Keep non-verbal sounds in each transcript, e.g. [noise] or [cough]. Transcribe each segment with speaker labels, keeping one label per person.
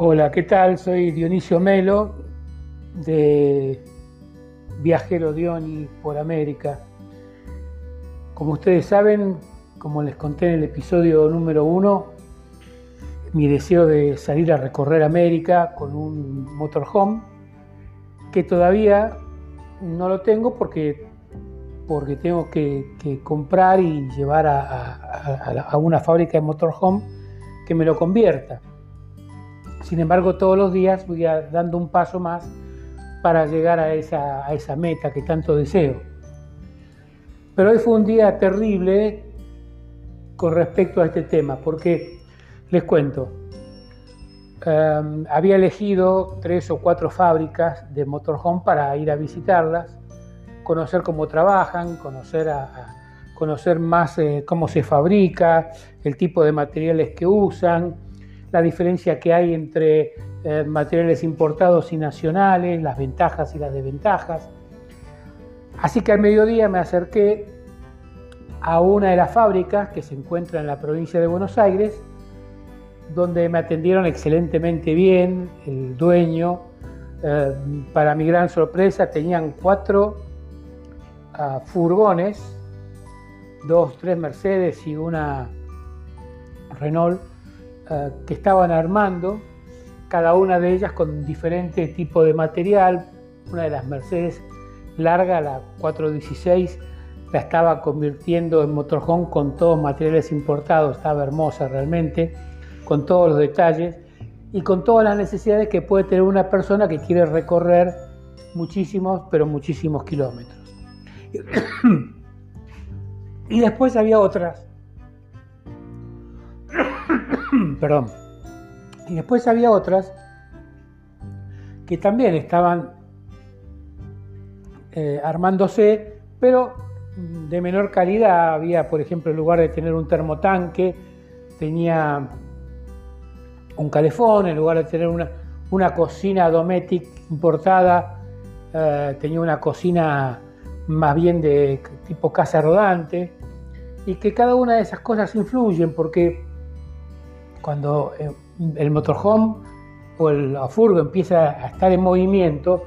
Speaker 1: Hola, ¿qué tal? Soy Dionisio Melo de Viajero Dioni por América. Como ustedes saben, como les conté en el episodio número uno, mi deseo de salir a recorrer América con un motorhome, que todavía no lo tengo porque, porque tengo que, comprar y llevar a, a una fábrica de motorhome que me lo convierta. Sin embargo, todos los días voy dando un paso más para llegar a esa, meta que tanto deseo. Pero hoy fue un día terrible con respecto a este tema, porque les cuento, em, había elegido tres o cuatro fábricas de motorhome para ir a visitarlas, conocer cómo trabajan, conocer más eh, cómo se fabrica, el tipo de materiales que usan, la diferencia que hay entre eh, materiales importados y nacionales, las ventajas y las desventajas. Así que al mediodía me acerqué a una de las fábricas que se encuentra en la provincia de Buenos Aires, donde me atendieron excelentemente bien, el dueño. Eh, para mi gran sorpresa tenían cuatro ah, furgones, dos, tres Mercedes y una Renault eh, que estaban armando, cada una de ellas con diferente tipo de material. Una de las Mercedes larga, la 416, la estaba convirtiendo en motorhome con todos materiales importados, estaba hermosa realmente, con todos los detalles y con todas las necesidades que puede tener una persona que quiere recorrer muchísimos, pero muchísimos kilómetros. [coughs] y después había otras [coughs] [clears throat] Perdón. Y después había otras que también estaban eh, armándose, pero de menor calidad. Había, por ejemplo, en lugar de tener un termotanque, tenía un calefón, en lugar de tener una, cocina doméstica importada, eh, tenía una cocina más bien de tipo casa rodante, y que cada una de esas cosas influyen porque cuando eh, el motorhome o el furgo empieza a estar en movimiento,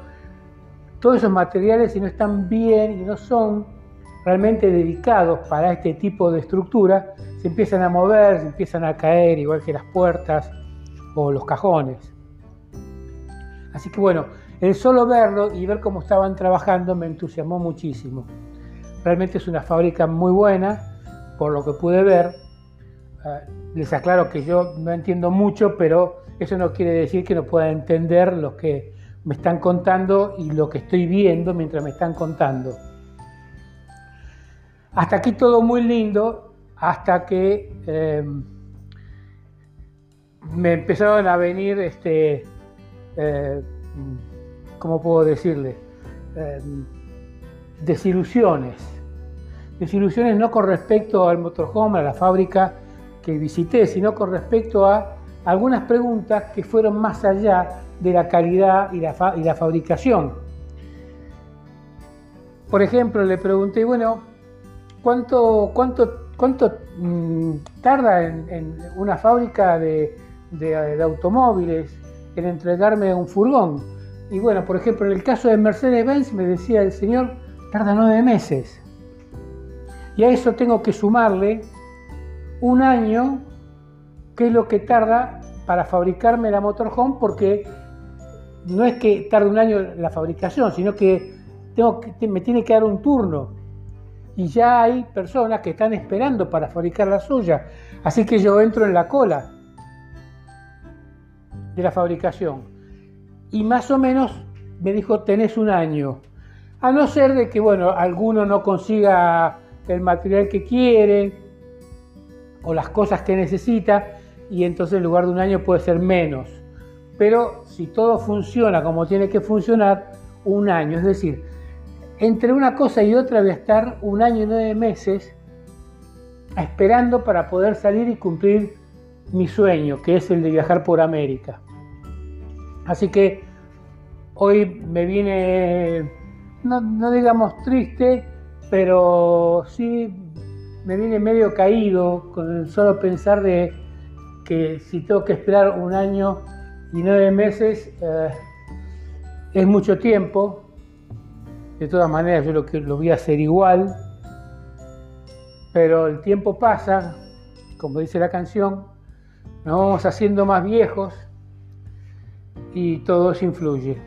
Speaker 1: todos esos materiales si no están bien y no son realmente dedicados para este tipo de estructura, se empiezan a mover, se empiezan a caer, igual que las puertas o los cajones. Así que bueno, el solo verlo y ver cómo estaban trabajando me entusiasmó muchísimo. Realmente es una fábrica muy buena, por lo que pude ver. Ah, les aclaro que yo no entiendo mucho, pero eso no quiere decir que no pueda entender lo que me están contando y lo que estoy viendo mientras me están contando. Hasta aquí todo muy lindo, hasta que em, me empezaron a venir, este, eh, ¿cómo puedo decirle? Em, desilusiones. Desilusiones no con respecto al motorhome, a la fábrica, que visité, sino con respecto a algunas preguntas que fueron más allá de la calidad y la, y la fabricación. Por ejemplo, le pregunté, bueno, ¿cuánto, cuánto, cuánto mm, tarda en, una fábrica de, de, automóviles en entregarme un furgón? Y bueno, por ejemplo, en el caso de Mercedes-Benz me decía el señor, tarda nueve meses. Y a eso tengo que sumarle un año, que es lo que tarda para fabricarme la motorhome, porque no es que tarde un año la fabricación, sino que, tengo que me tiene que dar un turno. Y ya hay personas que están esperando para fabricar la suya. Así que yo entro en la cola de la fabricación. Y más o menos me dijo, tenés un año. A no ser de que, bueno, alguno no consiga el material que quiere, o las cosas que necesita y entonces en lugar de un año puede ser menos. Pero si todo funciona como tiene que funcionar, un año. Es decir, entre una cosa y otra voy a estar un año y nueve meses esperando para poder salir y cumplir mi sueño, que es el de viajar por América. Así que hoy me viene, no, no digamos triste, pero sí me viene medio caído con el solo pensar de que si tengo que esperar un año y nueve meses eh, es mucho tiempo. De todas maneras, yo lo, voy a hacer igual. Pero el tiempo pasa, como dice la canción, nos vamos haciendo más viejos y todo eso influye.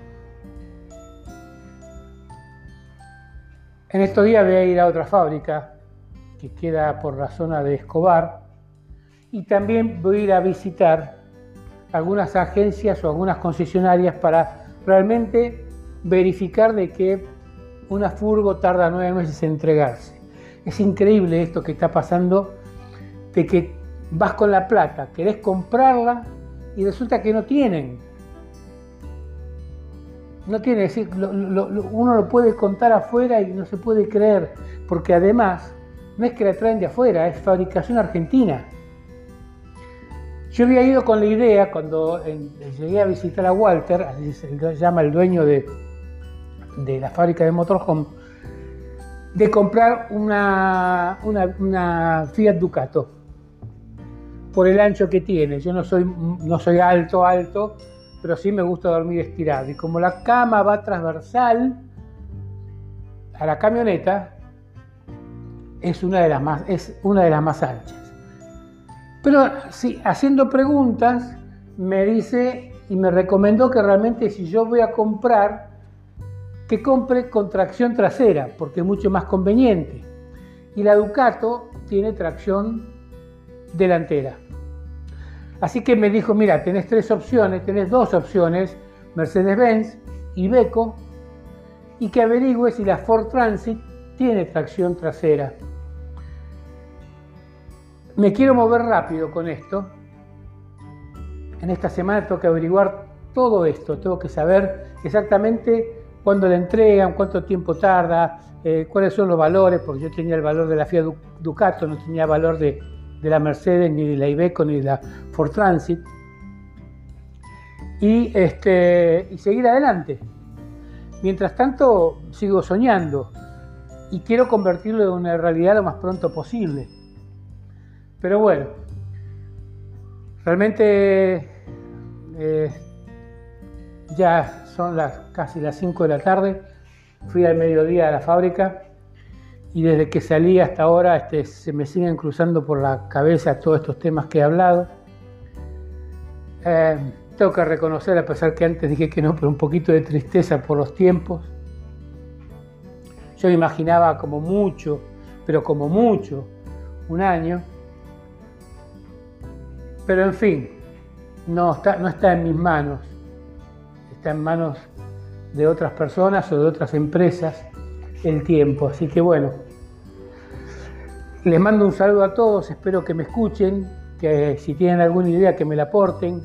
Speaker 1: En estos días voy a ir a otra fábrica que queda por la zona de Escobar y también voy a ir a visitar algunas agencias o algunas concesionarias para realmente verificar de que una furgo tarda nueve meses en entregarse. Es increíble esto que está pasando de que vas con la plata, querés comprarla y resulta que no tienen. No tiene, decir, uno lo puede contar afuera y no se puede creer, porque además no es que la traen de afuera, es fabricación argentina. Yo había ido con la idea, cuando llegué a visitar a Walter, así se llama el dueño de, de la fábrica de motorhome, de comprar una, una, Fiat Ducato por el ancho que tiene. Yo no soy, no soy alto, alto, pero sí me gusta dormir estirado. Y como la cama va transversal a la camioneta, es una de las más, es una de las más anchas. Pero sí, haciendo preguntas, me dice y me recomendó que realmente si yo voy a comprar, que compre con tracción trasera, porque es mucho más conveniente. Y la Ducato tiene tracción delantera. Así que me dijo, mira, tenés tres opciones, tenés dos opciones, Mercedes-Benz y Beco, y que averigüe si la Ford Transit tiene tracción trasera. Me quiero mover rápido con esto. En esta semana tengo que averiguar todo esto, tengo que saber exactamente cuándo la entregan, cuánto tiempo tarda, eh, cuáles son los valores, porque yo tenía el valor de la Fiat Ducato, no tenía valor de, la Mercedes, ni de la Ibeco, ni de la Ford Transit. Y, este, y seguir adelante. Mientras tanto, sigo soñando y quiero convertirlo en una realidad lo más pronto posible. Pero bueno, realmente eh, ya son las, casi las 5 de la tarde, fui al mediodía a la fábrica y desde que salí hasta ahora este, se me siguen cruzando por la cabeza todos estos temas que he hablado. Eh, tengo que reconocer, a pesar que antes dije que no, pero un poquito de tristeza por los tiempos. Yo me imaginaba como mucho, pero como mucho, un año. Pero en fin, no está, no está en mis manos está en manos de otras personas o de otras empresas el tiempo. Así que bueno, les mando un saludo a todos, espero que me escuchen, que si tienen alguna idea que me la aporten,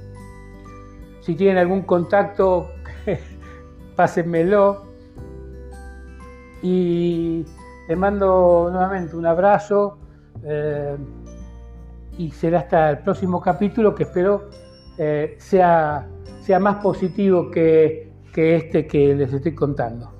Speaker 1: si tienen algún contacto, [laughs] pásenmelo. Y les mando nuevamente un abrazo eh, y será hasta el próximo capítulo que espero eh, sea sea más positivo que, que este que les estoy contando.